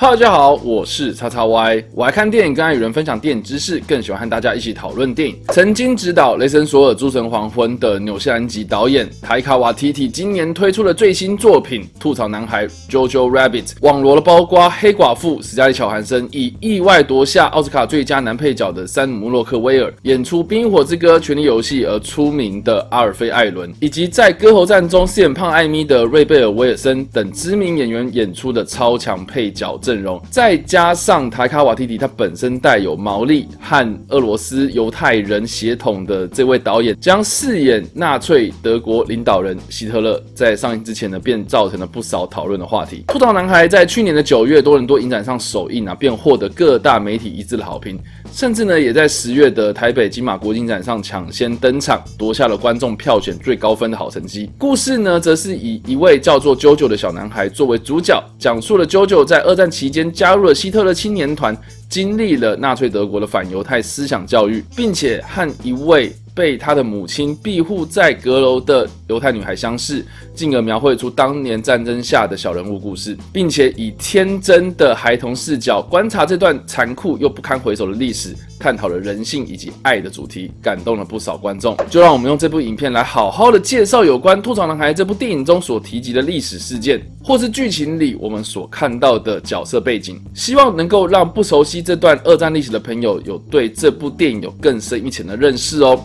大家好，我是叉叉 Y。我爱看电影，更爱与人分享电影知识，更喜欢和大家一起讨论电影。曾经执导《雷神索尔》《诸神黄昏》的纽西兰籍导演塔伊卡瓦提提，今年推出了最新作品《吐槽男孩》（Jojo Rabbit），网罗了包括黑寡妇史嘉丽·乔韩森，以意外夺下奥斯卡最佳男配角的山姆·洛克威尔，演出《冰火之歌：权力游戏》而出名的阿尔菲·艾伦，以及在《歌喉战》中饰演胖艾咪的瑞贝尔·威尔森等知名演员演出的超强配角。阵容再加上塔卡瓦蒂蒂，他本身带有毛利和俄罗斯犹太人血统的这位导演，将饰演纳粹德国领导人希特勒，在上映之前呢，便造成了不少讨论的话题。秃头男孩在去年的九月多伦多影展上首映啊，便获得各大媒体一致的好评，甚至呢，也在十月的台北金马国际展上抢先登场，夺下了观众票选最高分的好成绩。故事呢，则是以一位叫做 JoJo 的小男孩作为主角，讲述了 JoJo 在二战。期间加入了希特勒青年团，经历了纳粹德国的反犹太思想教育，并且和一位被他的母亲庇护在阁楼的犹太女孩相识，进而描绘出当年战争下的小人物故事，并且以天真的孩童视角观察这段残酷又不堪回首的历史，探讨了人性以及爱的主题，感动了不少观众。就让我们用这部影片来好好的介绍有关《吐槽男孩》这部电影中所提及的历史事件，或是剧情里我们所看到的角色背景，希望能够让不熟悉这段二战历史的朋友有对这部电影有更深一层的认识哦。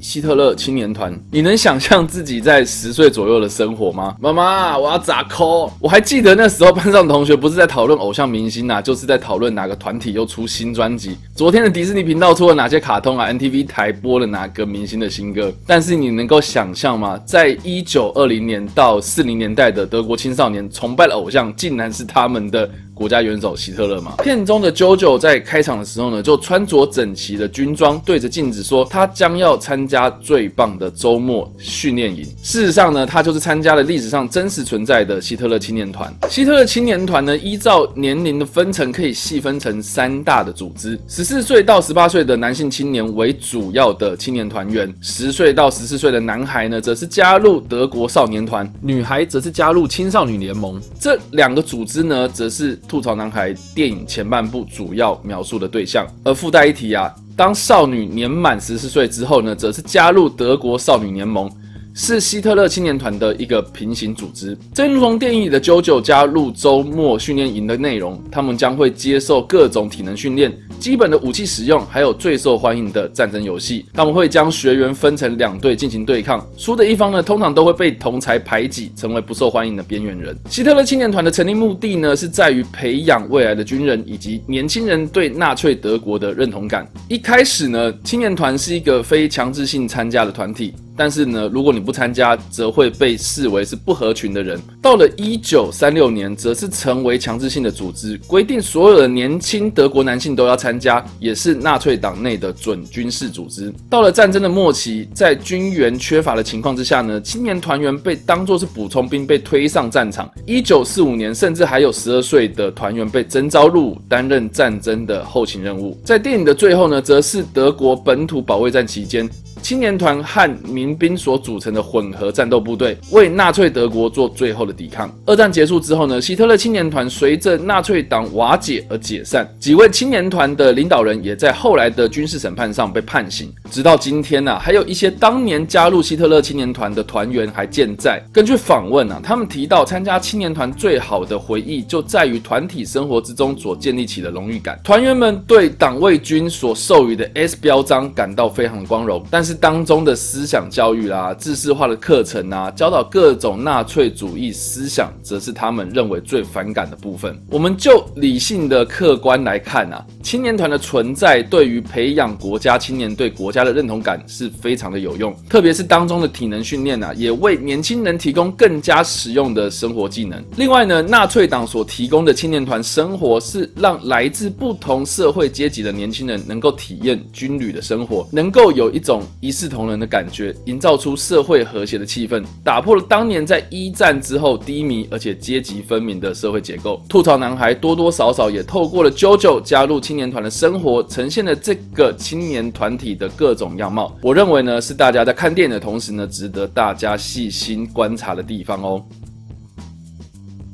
希特勒青年团，你能想象自己在十岁左右的生活吗？妈妈，我要咋抠？我还记得那时候班上同学不是在讨论偶像明星啊，就是在讨论哪个团体又出新专辑。昨天的迪士尼频道出了哪些卡通啊？NTV 台播了哪个明星的新歌？但是你能够想象吗？在一九二零年到四零年代的德国青少年崇拜的偶像，竟然是他们的。国家元首希特勒嘛，片中的 JoJo 在开场的时候呢，就穿着整齐的军装，对着镜子说，他将要参加最棒的周末训练营。事实上呢，他就是参加了历史上真实存在的希特勒青年团。希特勒青年团呢，依照年龄的分层，可以细分成三大的组织：十四岁到十八岁的男性青年为主要的青年团员，十岁到十四岁的男孩呢，则是加入德国少年团，女孩则是加入青少女联盟。这两个组织呢，则是。吐槽男孩电影前半部主要描述的对象，而附带一提啊，当少女年满十四岁之后呢，则是加入德国少女联盟。是希特勒青年团的一个平行组织。正如同电影里的 JoJo 加入周末训练营的内容，他们将会接受各种体能训练、基本的武器使用，还有最受欢迎的战争游戏。他们会将学员分成两队进行对抗，输的一方呢，通常都会被同侪排挤，成为不受欢迎的边缘人。希特勒青年团的成立目的呢，是在于培养未来的军人以及年轻人对纳粹德国的认同感。一开始呢，青年团是一个非强制性参加的团体。但是呢，如果你不参加，则会被视为是不合群的人。到了一九三六年，则是成为强制性的组织，规定所有的年轻德国男性都要参加，也是纳粹党内的准军事组织。到了战争的末期，在军援缺乏的情况之下呢，青年团员被当作是补充兵，被推上战场。一九四五年，甚至还有十二岁的团员被征召入伍，担任战争的后勤任务。在电影的最后呢，则是德国本土保卫战期间。青年团和民兵所组成的混合战斗部队为纳粹德国做最后的抵抗。二战结束之后呢，希特勒青年团随着纳粹党瓦解而解散，几位青年团的领导人也在后来的军事审判上被判刑。直到今天呢、啊，还有一些当年加入希特勒青年团的团员还健在。根据访问啊，他们提到参加青年团最好的回忆就在于团体生活之中所建立起的荣誉感。团员们对党卫军所授予的 S 标章感到非常的光荣，但是。当中的思想教育啦、啊、知识化的课程啊，教导各种纳粹主义思想，则是他们认为最反感的部分。我们就理性的客观来看啊，青年团的存在对于培养国家青年对国家的认同感是非常的有用，特别是当中的体能训练啊，也为年轻人提供更加实用的生活技能。另外呢，纳粹党所提供的青年团生活是让来自不同社会阶级的年轻人能够体验军旅的生活，能够有一种一视同仁的感觉，营造出社会和谐的气氛，打破了当年在一战之后低迷而且阶级分明的社会结构。吐槽男孩多多少少也透过了 JoJo 加入青年团的生活，呈现了这个青年团体的各种样貌。我认为呢，是大家在看电影的同时呢，值得大家细心观察的地方哦。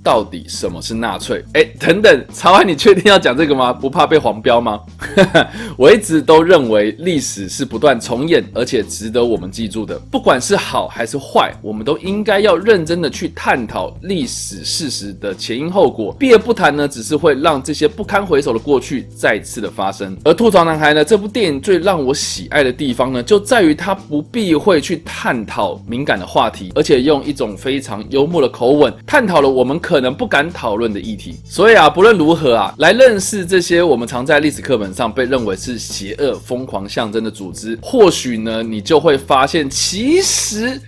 到底什么是纳粹？哎，等等，曹安，你确定要讲这个吗？不怕被黄标吗？我一直都认为历史是不断重演，而且值得我们记住的。不管是好还是坏，我们都应该要认真的去探讨历史事实的前因后果。避而不谈呢，只是会让这些不堪回首的过去再次的发生。而吐槽男孩呢，这部电影最让我喜爱的地方呢，就在于它不避讳去探讨敏感的话题，而且用一种非常幽默的口吻探讨了我们可可能不敢讨论的议题。所以啊，不论如何啊，来认识这些我们常在历史课本上被认为是邪恶、疯狂象征的组织，或许呢，你就会发现，其实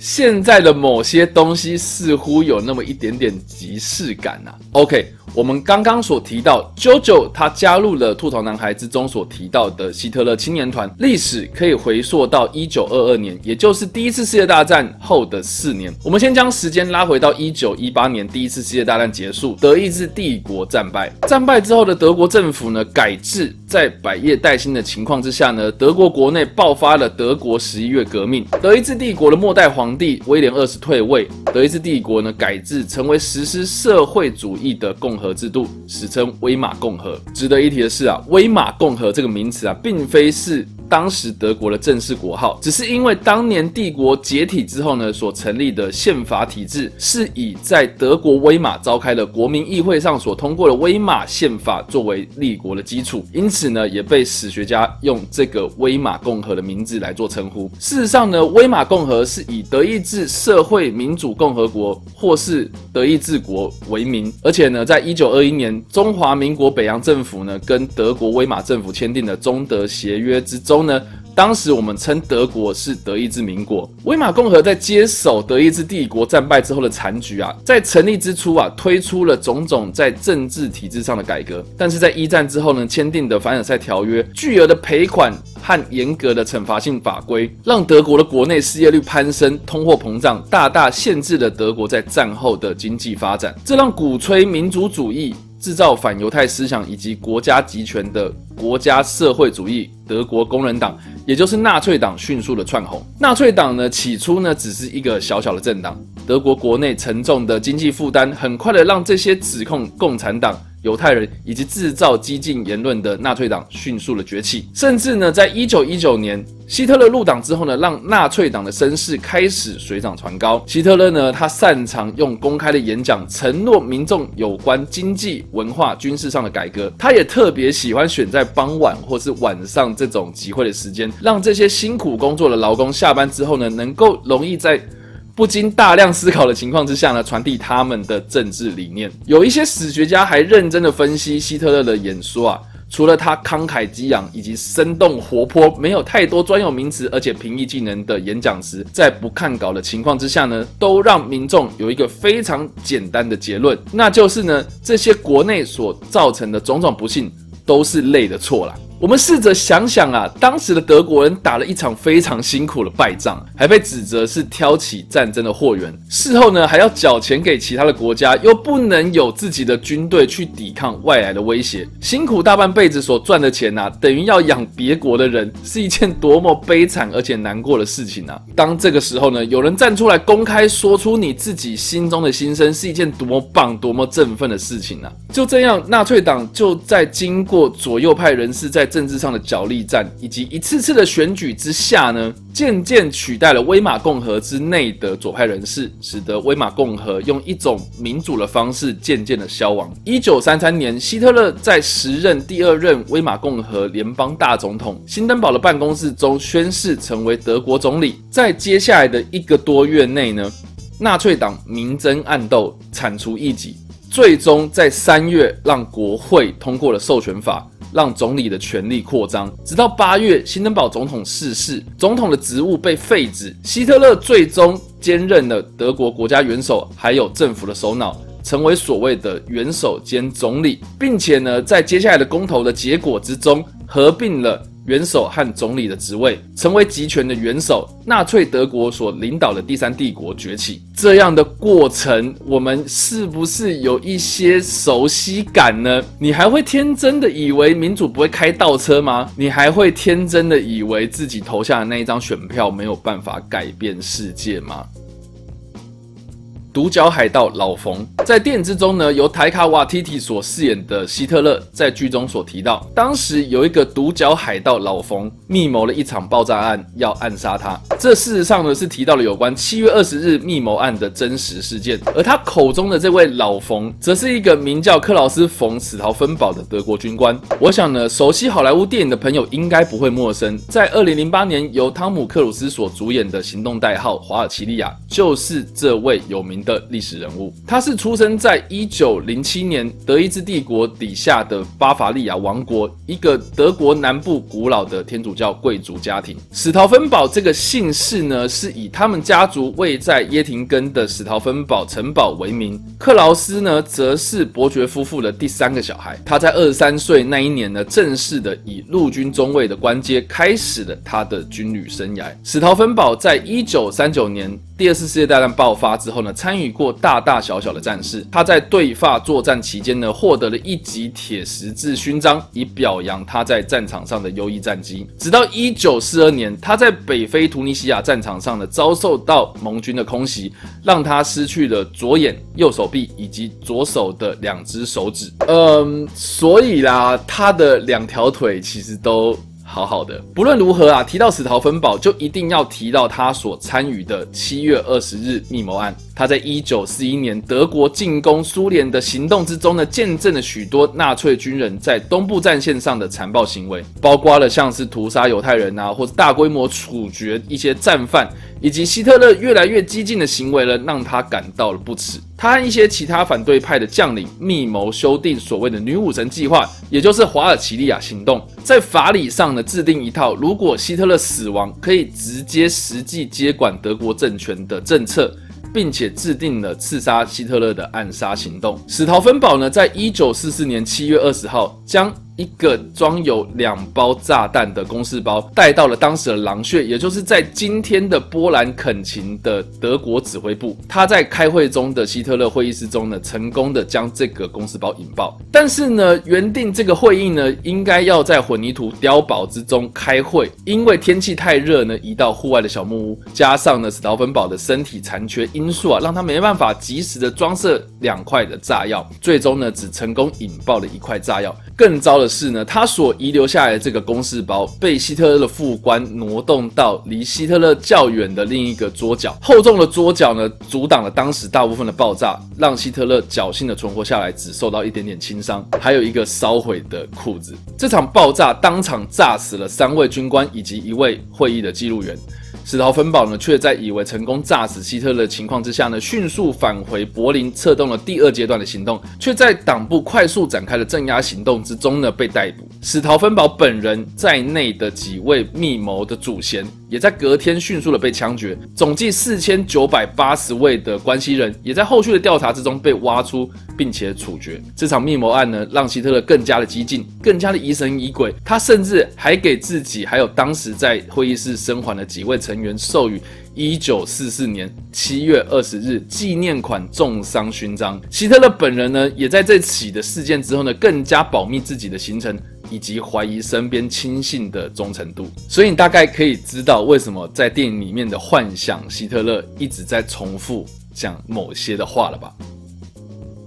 现在的某些东西似乎有那么一点点即视感啊。OK。我们刚刚所提到，JoJo 他加入了吐槽男孩之中所提到的希特勒青年团，历史可以回溯到一九二二年，也就是第一次世界大战后的四年。我们先将时间拉回到一九一八年，第一次世界大战结束，德意志帝国战败。战败之后的德国政府呢，改制，在百业待兴的情况之下呢，德国国内爆发了德国十一月革命。德意志帝国的末代皇帝威廉二世退位，德意志帝国呢改制成为实施社会主义的共和制度，史称威玛共和。值得一提的是啊，威玛共和这个名词啊，并非是当时德国的正式国号，只是因为当年帝国解体之后呢，所成立的宪法体制是以在德国威玛召开的国民议会上所通过的威玛宪法作为立国的基础，因此呢，也被史学家用这个威玛共和的名字来做称呼。事实上呢，威玛共和是以德意志社会民主共和国或是德意志国为名，而且呢，在一九二一年，中华民国北洋政府呢，跟德国威玛政府签订的中德协约之中呢，当时我们称德国是德意志民国。威玛共和在接手德意志帝国战败之后的残局啊，在成立之初啊，推出了种种在政治体制上的改革，但是在一战之后呢，签订的凡尔赛条约、巨额的赔款和严格的惩罚性法规，让德国的国内失业率攀升，通货膨胀大大限制了德国在战后的经济发展，这让鼓吹民族主义。制造反犹太思想以及国家集权的国家社会主义德国工人党，也就是纳粹党，迅速的窜红。纳粹党呢，起初呢，只是一个小小的政党。德国国内沉重的经济负担，很快的让这些指控共产党。犹太人以及制造激进言论的纳粹党迅速的崛起，甚至呢，在一九一九年希特勒入党之后呢，让纳粹党的声势开始水涨船高。希特勒呢，他擅长用公开的演讲承诺民众有关经济、文化、军事上的改革，他也特别喜欢选在傍晚或是晚上这种集会的时间，让这些辛苦工作的劳工下班之后呢，能够容易在。不经大量思考的情况之下呢，传递他们的政治理念。有一些史学家还认真的分析希特勒的演说啊，除了他慷慨激昂以及生动活泼，没有太多专有名词，而且平易近人的演讲时，在不看稿的情况之下呢，都让民众有一个非常简单的结论，那就是呢，这些国内所造成的种种不幸都是累的错啦。我们试着想想啊，当时的德国人打了一场非常辛苦的败仗，还被指责是挑起战争的祸源。事后呢，还要缴钱给其他的国家，又不能有自己的军队去抵抗外来的威胁。辛苦大半辈子所赚的钱啊，等于要养别国的人，是一件多么悲惨而且难过的事情啊！当这个时候呢，有人站出来公开说出你自己心中的心声，是一件多么棒、多么振奋的事情啊！就这样，纳粹党就在经过左右派人士在政治上的角力战，以及一次次的选举之下呢，渐渐取代了威玛共和之内的左派人士，使得威玛共和用一种民主的方式渐渐的消亡。一九三三年，希特勒在时任第二任威玛共和联邦大总统辛登堡的办公室中宣誓成为德国总理。在接下来的一个多月内呢，纳粹党明争暗斗，铲除异己，最终在三月让国会通过了授权法。让总理的权力扩张，直到八月，辛登堡总统逝世，总统的职务被废止。希特勒最终兼任了德国国家元首，还有政府的首脑，成为所谓的元首兼总理，并且呢，在接下来的公投的结果之中，合并了。元首和总理的职位，成为集权的元首，纳粹德国所领导的第三帝国崛起。这样的过程，我们是不是有一些熟悉感呢？你还会天真的以为民主不会开倒车吗？你还会天真的以为自己投下的那一张选票没有办法改变世界吗？独角海盗老冯在电影之中呢，由台卡瓦提提所饰演的希特勒在剧中所提到，当时有一个独角海盗老冯密谋了一场爆炸案，要暗杀他。这事实上呢是提到了有关七月二十日密谋案的真实事件，而他口中的这位老冯，则是一个名叫克劳斯·冯·史陶芬堡的德国军官。我想呢，熟悉好莱坞电影的朋友应该不会陌生，在二零零八年由汤姆·克鲁斯所主演的《行动代号：华尔奇利亚》，就是这位有名的历史人物，他是出生在一九零七年德意志帝国底下的巴伐利亚王国，一个德国南部古老的天主教贵族家庭。史陶芬堡这个姓氏呢，是以他们家族位在耶廷根的史陶芬堡城堡为名。克劳斯呢，则是伯爵夫妇的第三个小孩。他在二十三岁那一年呢，正式的以陆军中尉的官阶开始了他的军旅生涯。史陶芬堡在一九三九年第二次世界大战爆发之后呢，参与过大大小小的战事。他在对法作战期间呢，获得了一级铁十字勋章，以表扬他在战场上的优异战绩。直到一九四二年，他在北非突尼西亚战场上呢，遭受到盟军的空袭，让他失去了左眼、右手臂以及左手的两只手指。嗯，所以啦，他的两条腿其实都。好好的，不论如何啊，提到史陶芬堡，就一定要提到他所参与的七月二十日密谋案。他在一九四一年德国进攻苏联的行动之中呢，见证了许多纳粹军人在东部战线上的残暴行为，包括了像是屠杀犹太人啊，或者大规模处决一些战犯。以及希特勒越来越激进的行为呢，让他感到了不齿。他和一些其他反对派的将领密谋修订所谓的“女武神计划”，也就是华尔奇利亚行动，在法理上呢制定一套，如果希特勒死亡，可以直接实际接管德国政权的政策。并且制定了刺杀希特勒的暗杀行动。史陶芬堡呢，在一九四四年七月二十号将一个装有两包炸弹的公事包带到了当时的狼穴，也就是在今天的波兰肯琴的德国指挥部。他在开会中的希特勒会议室中呢，成功的将这个公事包引爆。但是呢，原定这个会议呢，应该要在混凝土碉堡之中开会，因为天气太热呢，移到户外的小木屋，加上呢，史陶芬堡的身体残缺因素啊，让他没办法及时的装设两块的炸药，最终呢，只成功引爆了一块炸药。更糟的是呢，他所遗留下来的这个公事包被希特勒的副官挪动到离希特勒较远的另一个桌角，厚重的桌角呢，阻挡了当时大部分的爆炸，让希特勒侥幸的存活下来，只受到一点点轻伤，还有一个烧毁的裤子。这场爆炸当场炸死了三位军官以及一位会议的记录员。史陶芬堡呢，却在以为成功炸死希特勒的情况之下呢，迅速返回柏林，策动了第二阶段的行动，却在党部快速展开的镇压行动之中呢，被逮捕。史陶芬堡本人在内的几位密谋的主嫌，也在隔天迅速的被枪决。总计四千九百八十位的关系人，也在后续的调查之中被挖出，并且处决。这场密谋案呢，让希特勒更加的激进，更加的疑神疑鬼。他甚至还给自己，还有当时在会议室生还的几位成员授予一九四四年七月二十日纪念款重伤勋章。希特勒本人呢，也在这起的事件之后呢，更加保密自己的行程，以及怀疑身边亲信的忠诚度。所以你大概可以知道，为什么在电影里面的幻想希特勒一直在重复讲某些的话了吧？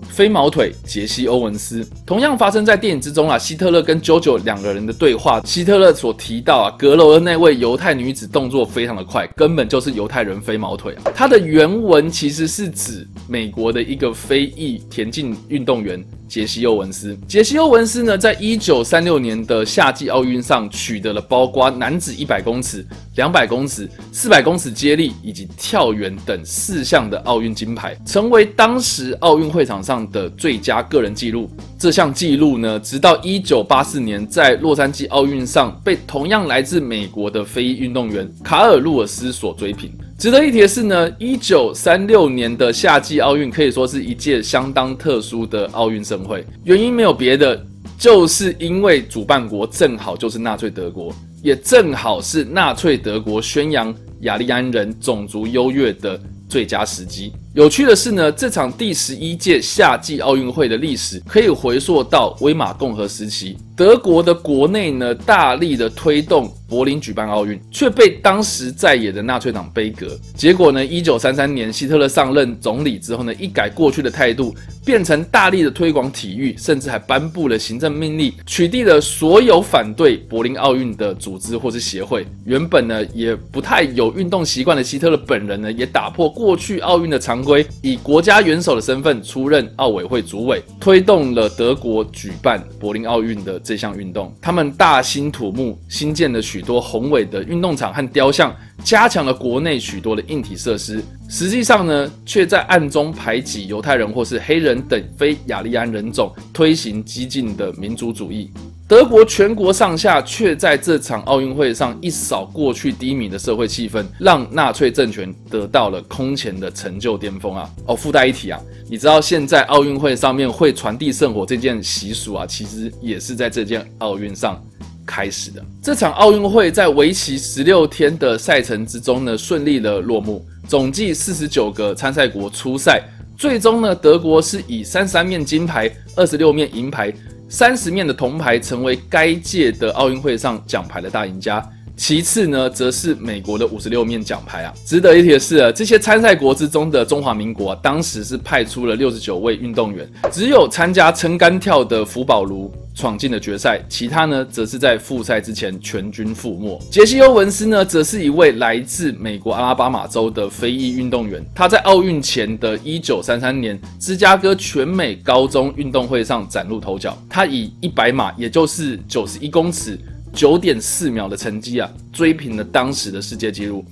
飞毛腿杰西·欧文斯同样发生在电影之中啊。希特勒跟 JoJo 两个人的对话，希特勒所提到啊，阁楼的那位犹太女子动作非常的快，根本就是犹太人飞毛腿啊。他的原文其实是指美国的一个非裔田径运动员。杰西·欧文斯，杰西·欧文斯呢，在一九三六年的夏季奥运上取得了包括男子一百公尺、两百公尺、四百公尺接力以及跳远等四项的奥运金牌，成为当时奥运会场上的最佳个人纪录。这项纪录呢，直到一九八四年在洛杉矶奥运上被同样来自美国的非裔运动员卡尔·路尔斯所追平。值得一提的是呢，一九三六年的夏季奥运可以说是一届相当特殊的奥运盛会，原因没有别的，就是因为主办国正好就是纳粹德国，也正好是纳粹德国宣扬雅利安人种族优越的最佳时机。有趣的是呢，这场第十一届夏季奥运会的历史可以回溯到威玛共和时期。德国的国内呢，大力的推动柏林举办奥运，却被当时在野的纳粹党杯葛。结果呢，一九三三年希特勒上任总理之后呢，一改过去的态度，变成大力的推广体育，甚至还颁布了行政命令，取缔了所有反对柏林奥运的组织或是协会。原本呢，也不太有运动习惯的希特勒本人呢，也打破过去奥运的常以国家元首的身份出任奥委会主委，推动了德国举办柏林奥运的。这项运动，他们大兴土木，新建了许多宏伟的运动场和雕像，加强了国内许多的硬体设施。实际上呢，却在暗中排挤犹太人或是黑人等非雅利安人种，推行激进的民族主义。德国全国上下却在这场奥运会上一扫过去低迷的社会气氛，让纳粹政权得到了空前的成就巅峰啊！哦，附带一提啊，你知道现在奥运会上面会传递圣火这件习俗啊，其实也是在这件奥运上开始的。这场奥运会在为期十六天的赛程之中呢，顺利的落幕，总计四十九个参赛国出赛，最终呢，德国是以三十三面金牌、二十六面银牌。三十面的铜牌成为该届的奥运会上奖牌的大赢家，其次呢，则是美国的五十六面奖牌啊。值得一提的是啊，这些参赛国之中的中华民国啊，当时是派出了六十九位运动员，只有参加撑杆跳的福宝卢。闯进了决赛，其他呢，则是在复赛之前全军覆没。杰西·欧文斯呢，则是一位来自美国阿拉巴马州的非裔运动员。他在奥运前的1933年芝加哥全美高中运动会上崭露头角。他以100码，也就是91公尺九点四秒的成绩啊，追平了当时的世界纪录。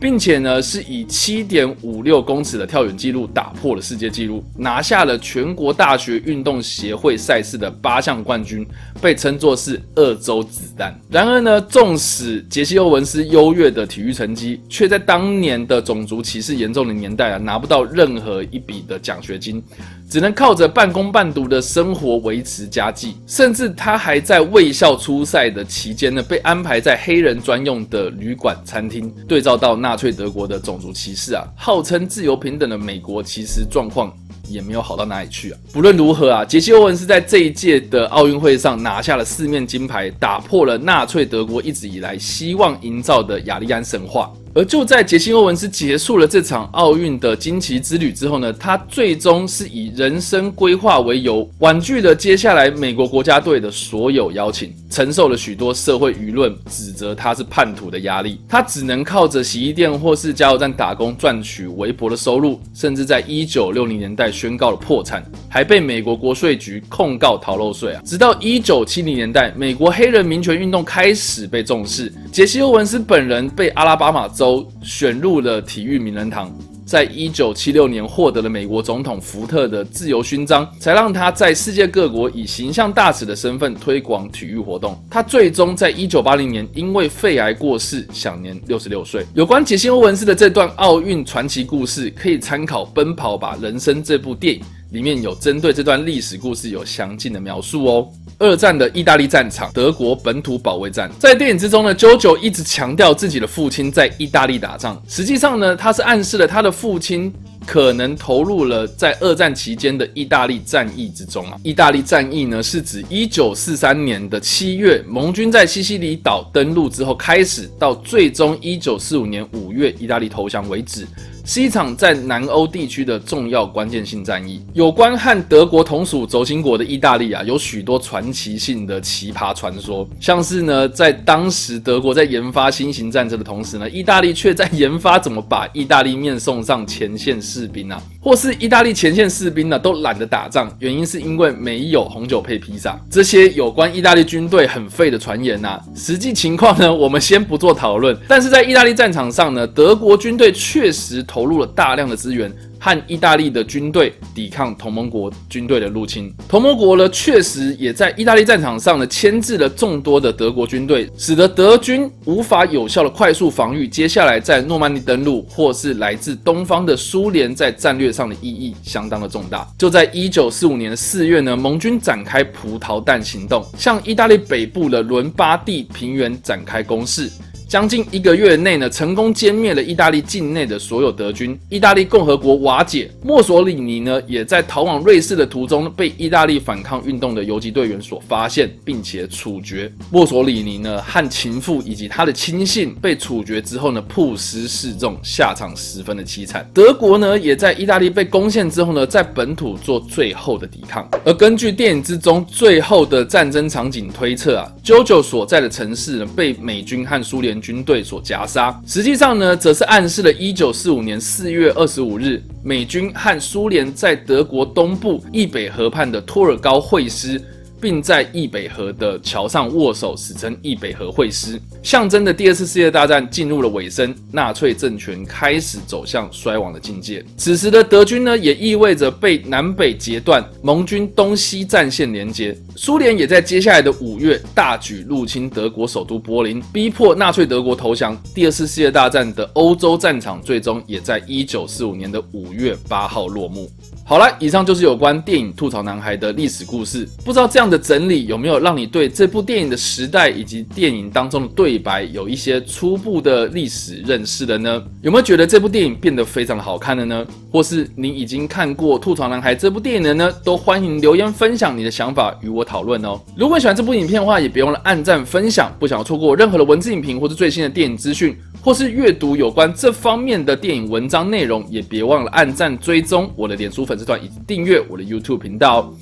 并且呢，是以七点五六公尺的跳远纪录打破了世界纪录，拿下了全国大学运动协会赛事的八项冠军，被称作是“二洲子弹”。然而呢，纵使杰西·欧文斯优越的体育成绩，却在当年的种族歧视严重的年代啊，拿不到任何一笔的奖学金。只能靠着半工半读的生活维持家计，甚至他还在卫校出赛的期间呢，被安排在黑人专用的旅馆餐厅。对照到纳粹德国的种族歧视啊，号称自由平等的美国，其实状况也没有好到哪里去啊。不论如何啊，杰西·欧文斯在这一届的奥运会上拿下了四面金牌，打破了纳粹德国一直以来希望营造的雅利安神话。而就在杰西·欧文斯结束了这场奥运的惊奇之旅之后呢，他最终是以人生规划为由，婉拒了接下来美国国家队的所有邀请，承受了许多社会舆论指责他是叛徒的压力。他只能靠着洗衣店或是加油站打工赚取微薄的收入，甚至在一九六零年代宣告了破产，还被美国国税局控告逃漏税啊。直到一九七零年代，美国黑人民权运动开始被重视，杰西·欧文斯本人被阿拉巴马州选入了体育名人堂，在一九七六年获得了美国总统福特的自由勋章，才让他在世界各国以形象大使的身份推广体育活动。他最终在一九八零年因为肺癌过世，享年六十六岁。有关杰西·欧文斯的这段奥运传奇故事，可以参考《奔跑吧，人生》这部电影，里面有针对这段历史故事有详尽的描述哦。二战的意大利战场，德国本土保卫战。在电影之中呢，JoJo 一直强调自己的父亲在意大利打仗，实际上呢，他是暗示了他的父亲。可能投入了在二战期间的意大利战役之中啊。意大利战役呢，是指一九四三年的七月，盟军在西西里岛登陆之后开始，到最终一九四五年五月意大利投降为止，是一场在南欧地区的重要关键性战役。有关和德国同属轴心国的意大利啊，有许多传奇性的奇葩传说，像是呢，在当时德国在研发新型战车的同时呢，意大利却在研发怎么把意大利面送上前线。士兵啊，或是意大利前线士兵呢、都懒得打仗，原因是因为没有红酒配披萨。这些有关意大利军队很废的传言呐、啊，实际情况呢，我们先不做讨论。但是在意大利战场上呢，德国军队确实投入了大量的资源。和意大利的军队抵抗同盟国军队的入侵，同盟国呢确实也在意大利战场上呢牵制了众多的德国军队，使得德军无法有效的快速防御。接下来在诺曼底登陆，或是来自东方的苏联在战略上的意义相当的重大。就在一九四五年四月呢，盟军展开葡萄弹行动，向意大利北部的伦巴第平原展开攻势。将近一个月内呢，成功歼灭了意大利境内的所有德军，意大利共和国瓦解。墨索里尼呢，也在逃往瑞士的途中被意大利反抗运动的游击队员所发现，并且处决。墨索里尼呢，和情妇以及他的亲信被处决之后呢，曝尸示众，下场十分的凄惨。德国呢，也在意大利被攻陷之后呢，在本土做最后的抵抗。而根据电影之中最后的战争场景推测啊，JoJo 所在的城市呢，被美军和苏联军队所夹杀。实际上呢，则是暗示了一九四五年四月二十五日，美军和苏联在德国东部易北河畔的托尔高会师。并在易北河的桥上握手，史称易北河会师，象征的第二次世界大战进入了尾声，纳粹政权开始走向衰亡的境界。此时的德军呢，也意味着被南北截断，盟军东西战线连接。苏联也在接下来的五月大举入侵德国首都柏林，逼迫纳粹德国投降。第二次世界大战的欧洲战场最终也在一九四五年的五月八号落幕。好了，以上就是有关电影《吐槽男孩》的历史故事。不知道这样的整理有没有让你对这部电影的时代以及电影当中的对白有一些初步的历史认识了呢？有没有觉得这部电影变得非常的好看了呢？或是你已经看过《吐槽男孩》这部电影的呢？都欢迎留言分享你的想法与我讨论哦。如果你喜欢这部影片的话，也别忘了按赞分享。不想要错过任何的文字影评或是最新的电影资讯，或是阅读有关这方面的电影文章内容，也别忘了按赞追踪我的脸书粉。丝团以及订阅我的 YouTube 频道。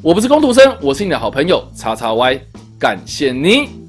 我不是工读生，我是你的好朋友叉叉 Y，感谢你。